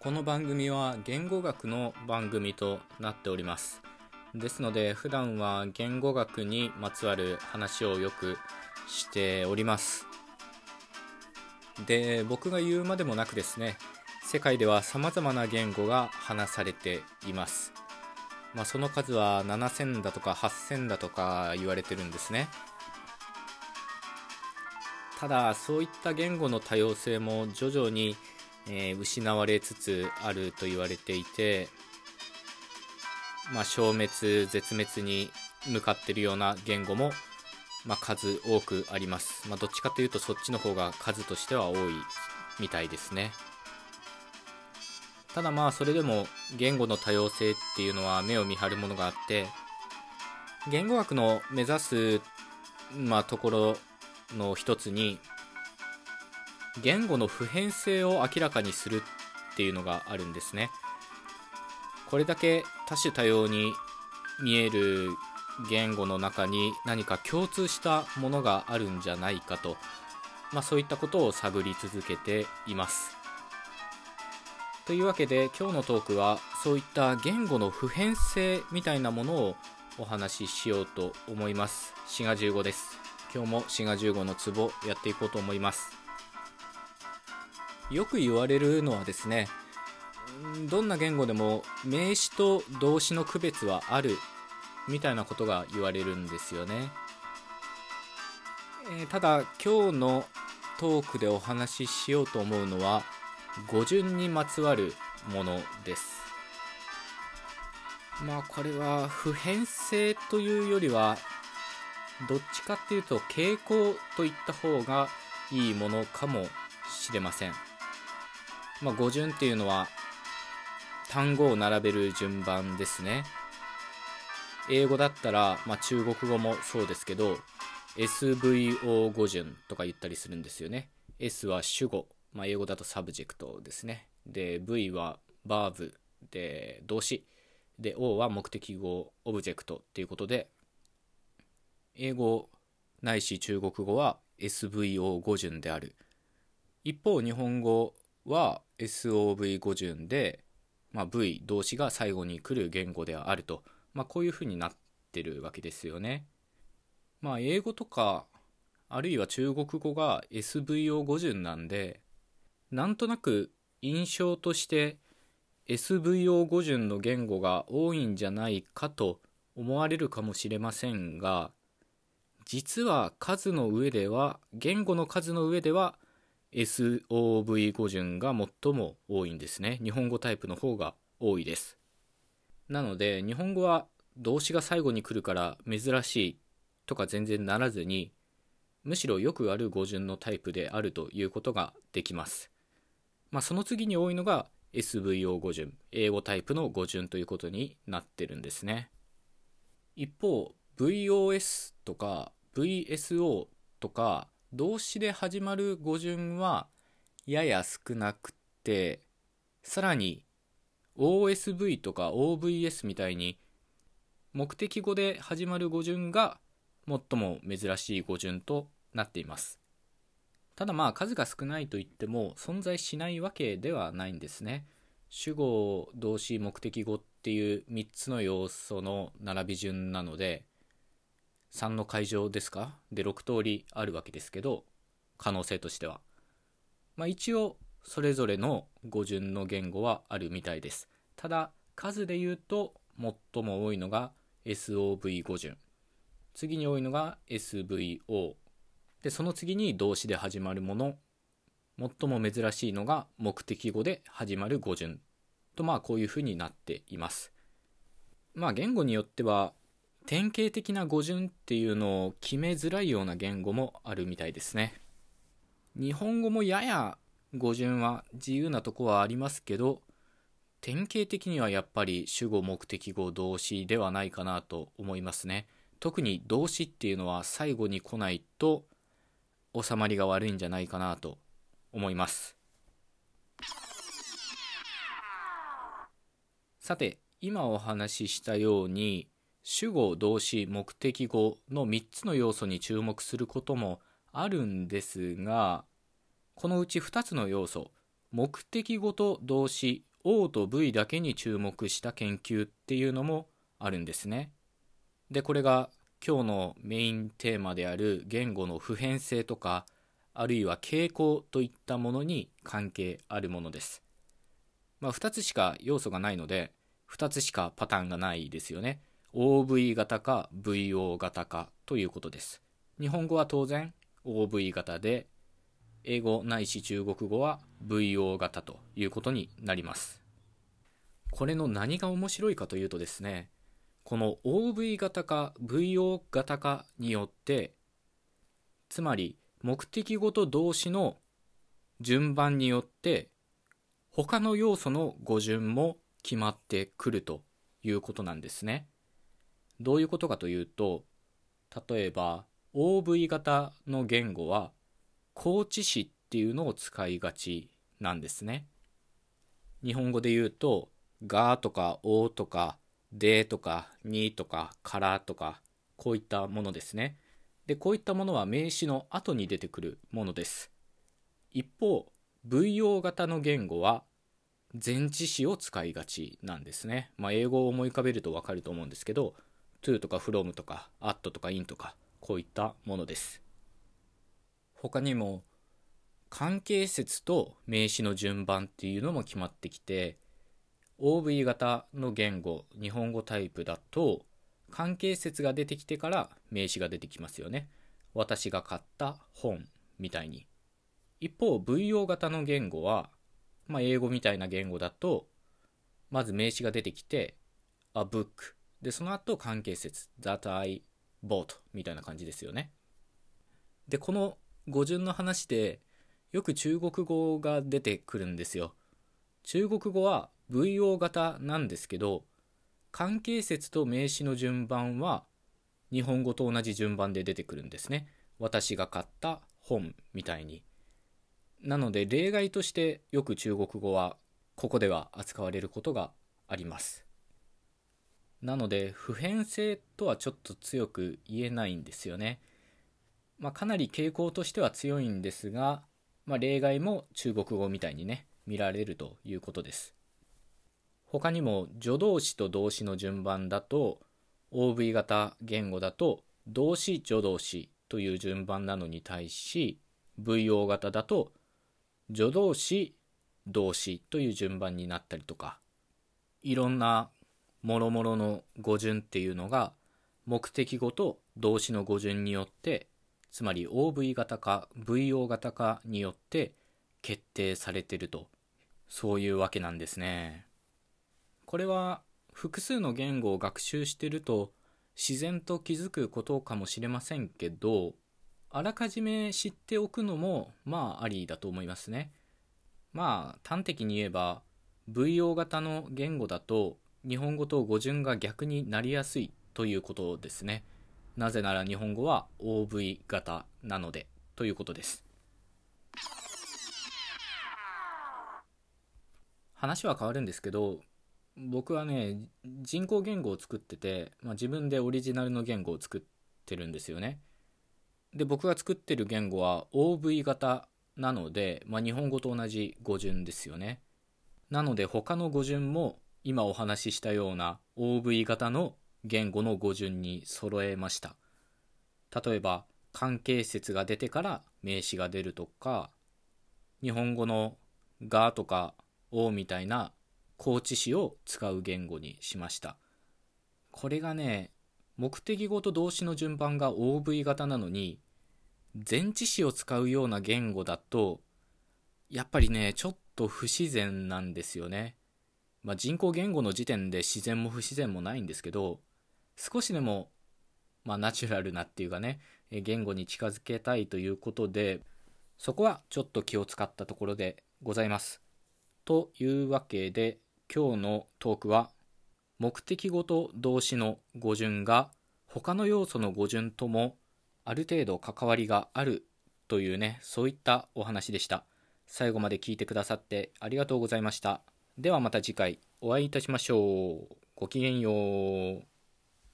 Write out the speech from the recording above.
この番組は言語学の番組となっております。ですので普段は言語学にまつわる話をよくしております。で僕が言うまでもなくですね世界では様々な言語が話されています、まあ、その数は7000だとか8000だとか言われてるんですね。ただそういった言語の多様性も徐々にえー、失われつつあると言われていて、まあ、消滅絶滅に向かってるような言語も、まあ、数多くあります、まあ、どっちかというとそっちの方が数としては多いみたいですね。ただまあそれでも言語の多様性っていうのは目を見張るものがあって言語学の目指す、まあ、ところの一つに言語の普遍性を明らかにするっていうのがあるんですね。これだけ多種多様に見える言語の中に何か共通したものがあるんじゃないかと、まあ、そういったことを探り続けています。というわけで今日のトークはそういった言語の普遍性みたいなものをお話ししようと思います。滋賀15です。今日も滋賀15のツボやっていこうと思います。よく言われるのはですねどんな言語でも名詞と動詞の区別はあるみたいなことが言われるんですよね、えー、ただ今日のトークでお話ししようと思うのは語順にまつわるものです。まあこれは普遍性というよりはどっちかっていうと傾向といった方がいいものかもしれません。まあ、語順っていうのは単語を並べる順番ですね。英語だったら、まあ、中国語もそうですけど SVO 語順とか言ったりするんですよね。S は主語、まあ、英語だと subject ですね。で V はバーブで動詞。で O は目的語 object っていうことで英語ないし中国語は SVO 語順である。一方日本語は SOV 語順で、まあ、V 動詞が最後に来る言語であると、まあ、こういうふうになってるわけですよね。まあ、英語とかあるいは中国語が SVO 語順なんでなんとなく印象として SVO 語順の言語が多いんじゃないかと思われるかもしれませんが実は数の上では言語の数の上では SOV 語順が最も多いんですね。日本語タイプの方が多いです。なので、日本語は動詞が最後に来るから珍しいとか全然ならずに、むしろよくある語順のタイプであるということができます。まあ、その次に多いのが SVO 語順、英語タイプの語順ということになってるんですね。一方、VOS とか VSO とか動詞で始まる語順はやや少なくてさらに OSV とか OVS みたいに目的語で始まる語順が最も珍しい語順となっています。ただまあ数が少ないといっても存在しないわけではないんですね。主語動詞目的語っていう3つの要素の並び順なので3の会場ですか？で6通りあるわけですけど可能性としては。まあ一応それぞれの語順の言語はあるみたいです。ただ数で言うと最も多いのが SOV 語順。次に多いのが SVO でその次に動詞で始まるもの。最も珍しいのが目的語で始まる語順。とまあこういうふうになっています。まあ言語によっては典型的な語順っていうのを決めづらいような言語もあるみたいですね。日本語もやや語順は自由なとこはありますけど典型的にはやっぱり主語目的語動詞ではないかなと思いますね。特に動詞っていうのは最後に来ないと収まりが悪いんじゃないかなと思います。さて今お話ししたように主語動詞目的語の3つの要素に注目することもあるんですがこのうち2つの要素目的語と動詞 O と V だけに注目した研究っていうのもあるんですね。で、これが今日のメインテーマである言語の普遍性とか、あるいは傾向といったものに関係あるものです。まあ、2つしか要素がないので、2つしかパターンがないですよね。OV 型か VO 型かということです。日本語は当然 OV 型で、英語ないし中国語は VO 型ということになります。これの何が面白いかというとですね、この OV 型か VO 型かによって、つまり目的語と動詞の順番によって他の要素の語順も決まってくるということなんですね。どういうことかというと、例えば OV 型の言語は高知詞っていうのを使いがちなんですね。日本語で言うと、がとかおとかでとかにとかからとかこういったものですね。で、こういったものは名詞の後に出てくるものです。一方、VO 型の言語は前置詞を使いがちなんですね。まあ、英語を思い浮かべるとわかると思うんですけど、to とか from とか at とか in とかこういったものです。他にも関係説と名詞の順番っていうのも決まってきて OV 型の言語日本語タイプだと関係説が出てきてから名詞が出てきますよね私が買った本みたいに一方 VO 型の言語は、まあ、英語みたいな言語だとまず名詞が出てきて a book でその後関係説 that I bought みたいな感じですよね。でこの語順の話でよく中国語が出てくるんですよ。中国語は VO 型なんですけど関係説と名詞の順番は日本語と同じ順番で出てくるんですね。私が買った本みたいに。なので例外としてよく中国語はここでは扱われることがあります。なので普遍性とはちょっと強く言えないんですよね。まあ、かなり傾向としては強いんですが、まあ、例外も中国語みたいにね見られるということです。他にも助動詞と動詞の順番だと OV 型言語だと動詞助動詞という順番なのに対し VO 型だと助動詞動詞という順番になったりとかいろんなもろもろの語順っていうのが目的語と動詞の語順によってつまり OV 型か VO 型かによって決定されてるとそういうわけなんですね。これは複数の言語を学習してると自然と気づくことかもしれませんけどあらかじめ知っておくのもまあありだと思いますねまあ端的に言えば VO 型の言語だと日本語と語順が逆になりやすいということですね。なぜなら日本語は OV 型なのでということです。話は変わるんですけど僕はね人工言語を作ってて、まあ、自分でオリジナルの言語を作ってるんですよね。で僕が作ってる言語は OV 型なので、まあ、日本語と同じ語順ですよね。なので他の語順も今お話ししたような OV 型の言語の語順に揃えました例えば関係説が出てから名詞が出るとか日本語の「が」とか「お」みたいな高知詞を使う言語にしました。これがね、目的語と動詞の順番が OV 型なのに、前置詞を使うような言語だと、やっぱりね、ちょっと不自然なんですよね。まあ、人工言語の時点で自然も不自然もないんですけど、少しでも、まあ、ナチュラルなっていうかね、言語に近づけたいということで、そこはちょっと気を使ったところでございます。というわけで、今日のトークは目的語と動詞の語順が他の要素の語順ともある程度関わりがあるというねそういったお話でした最後まで聞いてくださってありがとうございましたではまた次回お会いいたしましょう。ごきげんよう。